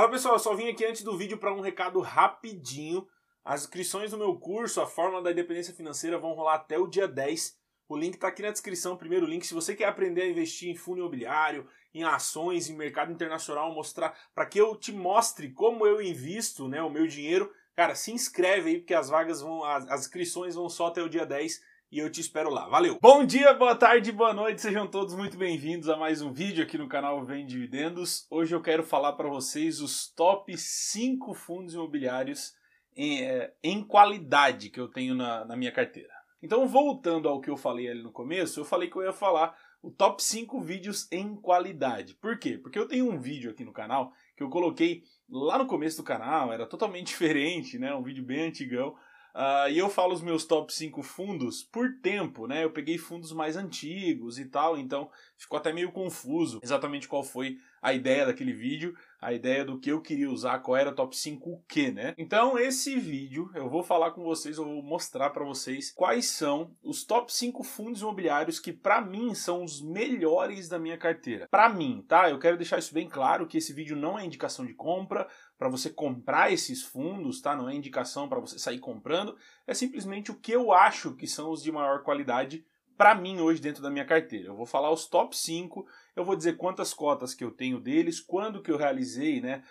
Fala pessoal, eu só vim aqui antes do vídeo para um recado rapidinho. As inscrições do meu curso, a Fórmula da Independência Financeira, vão rolar até o dia 10. O link está aqui na descrição, primeiro link. Se você quer aprender a investir em fundo imobiliário, em ações, em mercado internacional, mostrar para que eu te mostre como eu invisto né, o meu dinheiro, cara, se inscreve aí, porque as vagas vão, as, as inscrições vão só até o dia 10 e eu te espero lá. Valeu! Bom dia, boa tarde, boa noite, sejam todos muito bem-vindos a mais um vídeo aqui no canal Vem Dividendos. Hoje eu quero falar para vocês os top 5 fundos imobiliários em, é, em qualidade que eu tenho na, na minha carteira. Então, voltando ao que eu falei ali no começo, eu falei que eu ia falar o top 5 vídeos em qualidade. Por quê? Porque eu tenho um vídeo aqui no canal que eu coloquei lá no começo do canal, era totalmente diferente, né? Um vídeo bem antigão, Uh, e eu falo os meus top 5 fundos por tempo, né? Eu peguei fundos mais antigos e tal, então ficou até meio confuso exatamente qual foi a ideia daquele vídeo, a ideia do que eu queria usar, qual era o top 5 o que, né? Então, esse vídeo eu vou falar com vocês, eu vou mostrar para vocês quais são os top 5 fundos imobiliários que para mim são os melhores da minha carteira. Para mim, tá? Eu quero deixar isso bem claro que esse vídeo não é indicação de compra para você comprar esses fundos, tá? Não é indicação para você sair comprando, é simplesmente o que eu acho que são os de maior qualidade para mim hoje dentro da minha carteira. Eu vou falar os top 5, eu vou dizer quantas cotas que eu tenho deles, quando que eu realizei, né?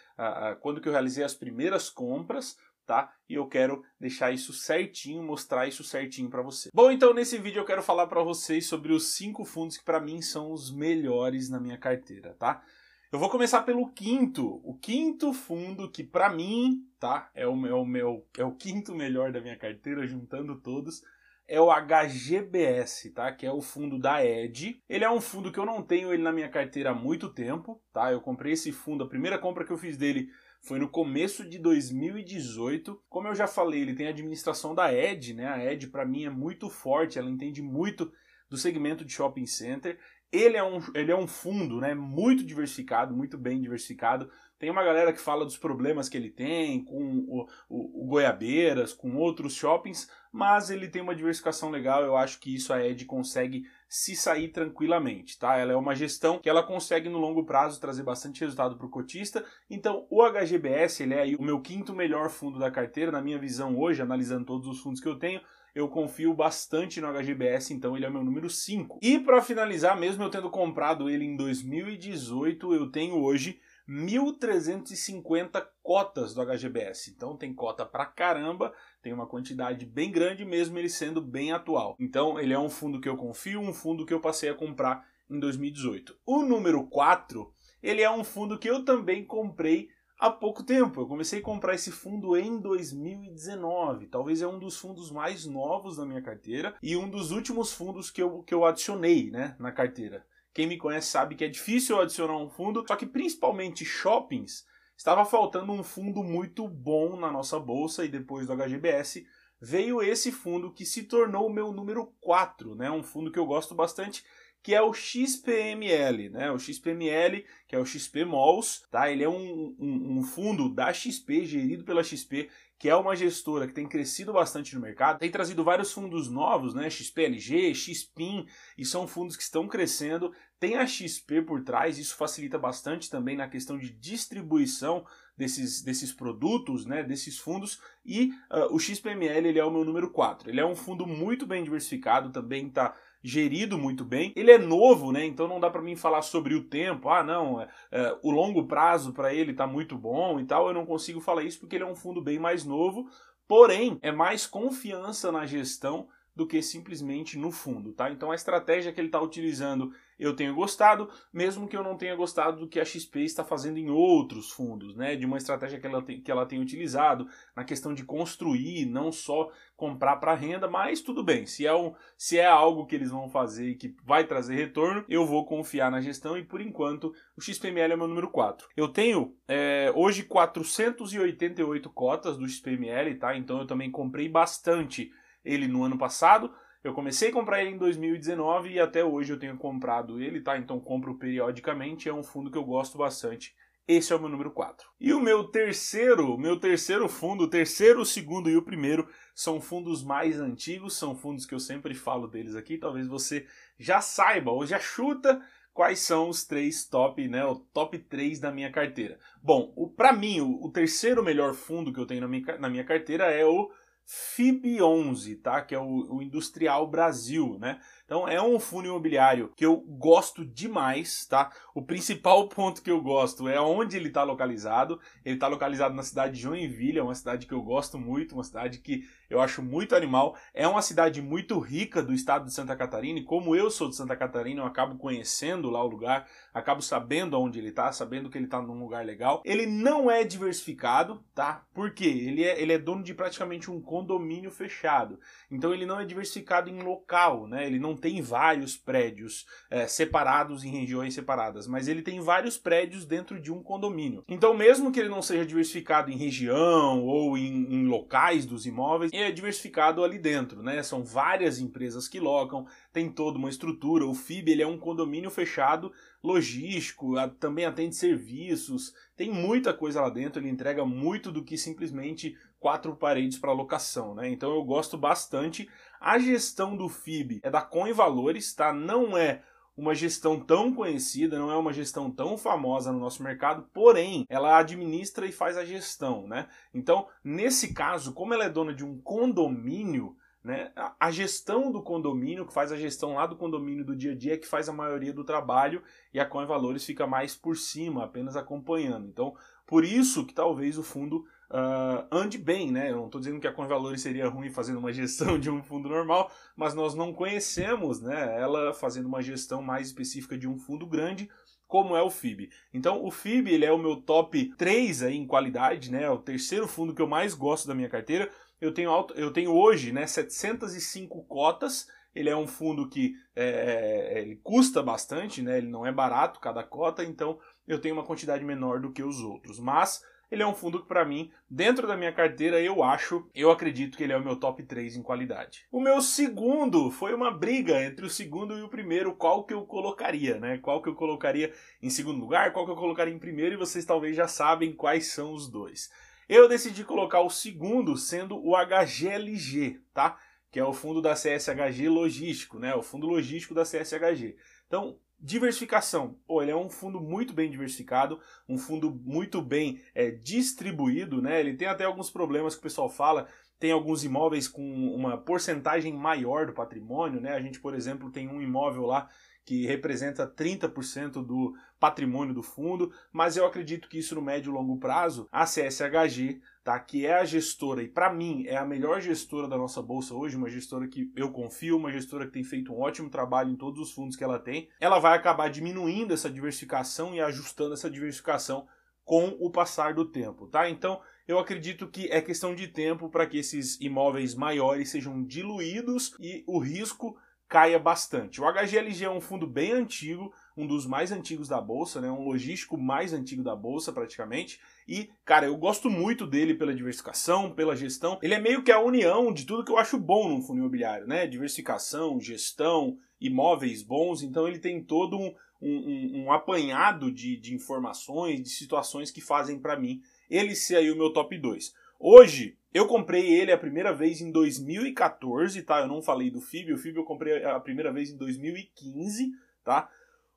quando que eu realizei as primeiras compras, tá? E eu quero deixar isso certinho, mostrar isso certinho para você. Bom, então nesse vídeo eu quero falar para vocês sobre os cinco fundos que para mim são os melhores na minha carteira, tá? Eu vou começar pelo quinto, o quinto fundo que para mim, tá? É o, é o meu, é o quinto melhor da minha carteira, juntando todos é o HGBS, tá? Que é o fundo da Ed. Ele é um fundo que eu não tenho ele na minha carteira há muito tempo, tá? Eu comprei esse fundo, a primeira compra que eu fiz dele foi no começo de 2018. Como eu já falei, ele tem a administração da Ed, né? A Ed para mim é muito forte, ela entende muito do segmento de shopping center. Ele é um, ele é um fundo né, muito diversificado, muito bem diversificado. Tem uma galera que fala dos problemas que ele tem com o, o, o, Goiabeiras, com outros shoppings, mas ele tem uma diversificação legal. Eu acho que isso a Ed consegue se sair tranquilamente, tá? Ela é uma gestão que ela consegue no longo prazo trazer bastante resultado para o cotista. Então, o HGBS ele é o meu quinto melhor fundo da carteira, na minha visão hoje, analisando todos os fundos que eu tenho eu confio bastante no HGBS, então ele é meu número 5. E para finalizar, mesmo eu tendo comprado ele em 2018, eu tenho hoje 1.350 cotas do HGBS. Então tem cota pra caramba, tem uma quantidade bem grande, mesmo ele sendo bem atual. Então ele é um fundo que eu confio, um fundo que eu passei a comprar em 2018. O número 4, ele é um fundo que eu também comprei há pouco tempo. Eu comecei a comprar esse fundo em 2019. Talvez é um dos fundos mais novos da minha carteira e um dos últimos fundos que eu, que eu adicionei né, na carteira. Quem me conhece sabe que é difícil adicionar um fundo, só que principalmente shoppings, estava faltando um fundo muito bom na nossa bolsa e depois do HGBS veio esse fundo que se tornou o meu número 4, né? Um fundo que eu gosto bastante, que é o XPML, né? O XPML, que é o XP Malls, tá? Ele é um, um, um fundo da XP, gerido pela XP, que é uma gestora que tem crescido bastante no mercado, tem trazido vários fundos novos, né? XPLG, XPIN, e são fundos que estão crescendo. Tem a XP por trás, isso facilita bastante também na questão de distribuição desses, desses produtos, né, desses fundos, e uh, o XPML ele é o meu número 4. Ele é um fundo muito bem diversificado, também está gerido muito bem. Ele é novo, né? Então não dá para mim falar sobre o tempo. Ah, não, é, é, o longo prazo para ele tá muito bom e tal. Eu não consigo falar isso porque ele é um fundo bem mais novo. Porém, é mais confiança na gestão do que simplesmente no fundo, tá? Então a estratégia que ele está utilizando eu tenho gostado, mesmo que eu não tenha gostado do que a XP está fazendo em outros fundos, né? De uma estratégia que ela tem, que ela tem utilizado na questão de construir, não só comprar para renda, mas tudo bem. Se é, um, se é algo que eles vão fazer e que vai trazer retorno, eu vou confiar na gestão e por enquanto o XPML é meu número 4. Eu tenho é, hoje 488 cotas do XPML, tá? Então eu também comprei bastante ele no ano passado. Eu comecei a comprar ele em 2019 e até hoje eu tenho comprado ele, tá? Então compro periodicamente, é um fundo que eu gosto bastante. Esse é o meu número 4. E o meu terceiro, meu terceiro fundo, o terceiro, o segundo e o primeiro são fundos mais antigos, são fundos que eu sempre falo deles aqui, talvez você já saiba ou já chuta quais são os três top, né, o top 3 da minha carteira. Bom, para mim, o, o, terceiro melhor fundo que eu tenho na minha, na minha carteira é o FIB11, tá? Que é o, o Industrial Brasil, né? Então é um fundo imobiliário que eu gosto demais, tá? O principal ponto que eu gosto é onde ele está localizado. Ele está localizado na cidade de Joinville, é uma cidade que eu gosto muito, uma cidade que eu acho muito animal. É uma cidade muito rica do estado de Santa Catarina e como eu sou de Santa Catarina, eu acabo conhecendo lá o lugar, acabo sabendo onde ele está, sabendo que ele está num lugar legal. Ele não é diversificado, tá? Por quê? Ele é, ele é dono de praticamente um condomínio fechado. Então ele não é diversificado em local, né? Ele não tem vários prédios é, separados em regiões separadas, mas ele tem vários prédios dentro de um condomínio. Então, mesmo que ele não seja diversificado em região ou em, em locais dos imóveis, é diversificado ali dentro, né? São várias empresas que locam, tem toda uma estrutura. O FIB ele é um condomínio fechado, logístico, também atende serviços, tem muita coisa lá dentro. Ele entrega muito do que simplesmente quatro paredes para locação, né? Então eu gosto bastante. A gestão do FIB é da Coin Valores, tá? Não é uma gestão tão conhecida, não é uma gestão tão famosa no nosso mercado, porém, ela administra e faz a gestão, né? Então, nesse caso, como ela é dona de um condomínio, né, a gestão do condomínio, que faz a gestão lá do condomínio do dia a dia, é que faz a maioria do trabalho e a Coin Valores fica mais por cima, apenas acompanhando. Então, por isso que talvez o fundo uh, ande bem, né? Eu não estou dizendo que a Convalores seria ruim fazendo uma gestão de um fundo normal, mas nós não conhecemos, né? Ela fazendo uma gestão mais específica de um fundo grande, como é o FIB. Então, o FIB ele é o meu top 3 aí em qualidade, né? É o terceiro fundo que eu mais gosto da minha carteira. Eu tenho, alto, eu tenho hoje né, 705 cotas. Ele é um fundo que é, é, ele custa bastante, né? Ele não é barato cada cota, então eu tenho uma quantidade menor do que os outros. Mas ele é um fundo que, para mim, dentro da minha carteira, eu acho, eu acredito que ele é o meu top 3 em qualidade. O meu segundo foi uma briga entre o segundo e o primeiro, qual que eu colocaria, né? Qual que eu colocaria em segundo lugar, qual que eu colocaria em primeiro, e vocês talvez já sabem quais são os dois. Eu decidi colocar o segundo sendo o HGLG, tá? Que é o fundo da CSHG Logístico, né? O fundo logístico da CSHG. Então, Diversificação. Pô, ele é um fundo muito bem diversificado, um fundo muito bem é, distribuído, né? Ele tem até alguns problemas que o pessoal fala. Tem alguns imóveis com uma porcentagem maior do patrimônio, né? A gente, por exemplo, tem um imóvel lá que representa 30% do patrimônio do fundo, mas eu acredito que isso no médio e longo prazo, a CSHG tá? Que é a gestora, e para mim é a melhor gestora da nossa bolsa hoje, uma gestora que eu confio, uma gestora que tem feito um ótimo trabalho em todos os fundos que ela tem. Ela vai acabar diminuindo essa diversificação e ajustando essa diversificação com o passar do tempo, tá? Então, eu acredito que é questão de tempo para que esses imóveis maiores sejam diluídos e o risco caia bastante. O HGLG é um fundo bem antigo, um dos mais antigos da bolsa, né? Um logístico mais antigo da bolsa, praticamente. E, cara, eu gosto muito dele pela diversificação, pela gestão. Ele é meio que a união de tudo que eu acho bom num fundo imobiliário, né? Diversificação, gestão, imóveis bons. Então ele tem todo um, um, um apanhado de, de informações, de situações que fazem para mim ele ser aí o meu top 2. Hoje, eu comprei ele a primeira vez em 2014, tá? Eu não falei do FIB, o FIB eu comprei a primeira vez em 2015, tá?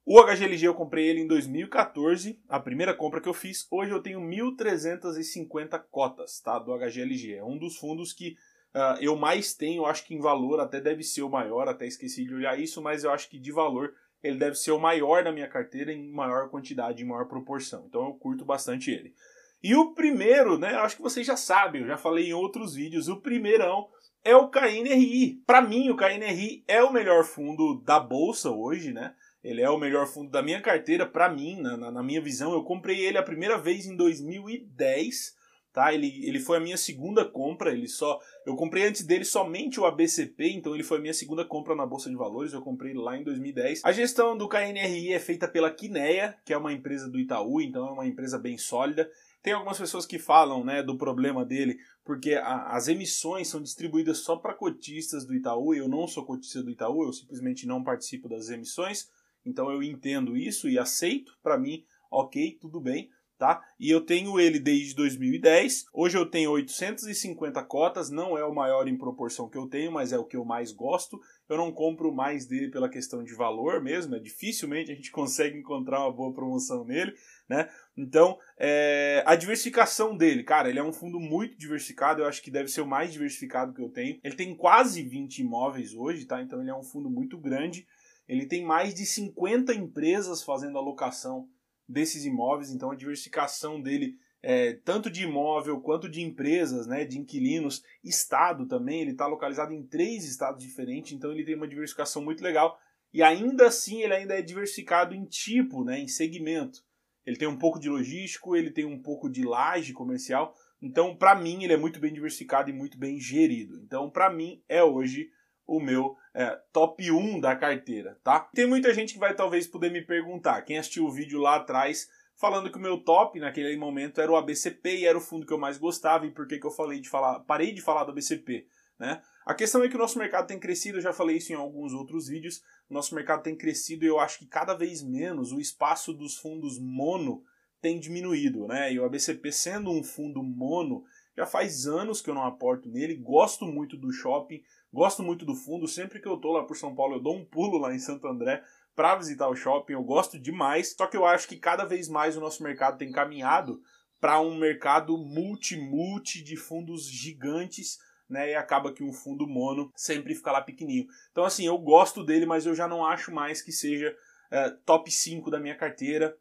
O HGLG eu comprei ele em 2014, a primeira compra que eu fiz. Hoje eu tenho 1.350 cotas tá, do HGLG. É um dos fundos que uh, eu mais tenho, acho que em valor até deve ser o maior, até esqueci de olhar isso, mas eu acho que de valor ele deve ser o maior da minha carteira em maior quantidade, em maior proporção. Então eu curto bastante ele. E o primeiro, né, acho que vocês já sabem, eu já falei em outros vídeos, o primeirão é o KNRI. Para mim, o KNRI é o melhor fundo da bolsa hoje, né? Ele é o melhor fundo da minha carteira, para mim, na, na, minha visão. Eu comprei ele a primeira vez em 2010, tá? Ele, ele foi a minha segunda compra. Ele só, eu comprei antes dele somente o ABCP, então ele foi a minha segunda compra na bolsa de valores. Eu comprei lá em 2010. A gestão do KNRI é feita pela Kinea, que é uma empresa do Itaú, então é uma empresa bem sólida. Tem algumas pessoas que falam né, do problema dele, porque a, as emissões são distribuídas só para cotistas do Itaú. Eu não sou cotista do Itaú, eu simplesmente não participo das emissões. Então eu entendo isso e aceito, para mim, ok, tudo bem. Tá? E eu tenho ele desde 2010. Hoje eu tenho 850 cotas, não é o maior em proporção que eu tenho, mas é o que eu mais gosto. Eu não compro mais dele pela questão de valor mesmo, é dificilmente a gente consegue encontrar uma boa promoção nele, né? Então, é, a diversificação dele, cara, ele é um fundo muito diversificado, eu acho que deve ser o mais diversificado que eu tenho. Ele tem quase 20 imóveis hoje, tá? Então ele é um fundo muito grande. Ele tem mais de 50 empresas fazendo alocação desses imóveis, então a diversificação dele é, tanto de imóvel quanto de empresas, né, de inquilinos, estado também, ele está localizado em três estados diferentes, então ele tem uma diversificação muito legal e ainda assim ele ainda é diversificado em tipo, né, em segmento. Ele tem um pouco de logístico, ele tem um pouco de laje comercial, então para mim ele é muito bem diversificado e muito bem gerido. Então para mim é hoje o meu é, top 1 da carteira, tá? Tem muita gente que vai talvez poder me perguntar, quem assistiu o vídeo lá atrás, falando que o meu top naquele momento era o ABCP e era o fundo que eu mais gostava, e por que, que eu falei de falar, parei de falar do ABCP, né? A questão é que o nosso mercado tem crescido, eu já falei isso em alguns outros vídeos, o nosso mercado tem crescido e eu acho que cada vez menos o espaço dos fundos mono tem diminuído, né? E o ABCP sendo um fundo mono, já faz anos que eu não aporto nele, gosto muito do shopping, gosto muito do fundo. Sempre que eu tô lá por São Paulo, eu dou um pulo lá em Santo André para visitar o shopping, eu gosto demais. Só que eu acho que cada vez mais o nosso mercado tem caminhado para um mercado multi-multi de fundos gigantes, né? E acaba que um fundo mono sempre fica lá pequenininho. Então, assim, eu gosto dele, mas eu já não acho mais que seja é, top 5 da minha carteira.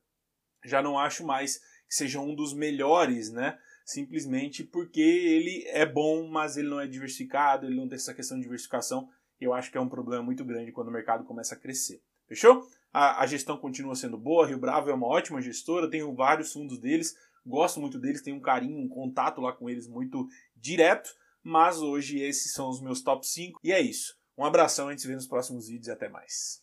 Já não acho mais que seja um dos melhores, né? Simplesmente porque ele é bom, mas ele não é diversificado, ele não tem essa questão de diversificação. Eu acho que é um problema muito grande quando o mercado começa a crescer. Fechou? A, a gestão continua sendo boa, Rio Bravo é uma ótima gestora, tenho vários fundos deles, gosto muito deles, tenho um carinho, um contato lá com eles muito direto, mas hoje esses são os meus top 5 e é isso. Um abração, a gente se vê nos próximos vídeos e até mais.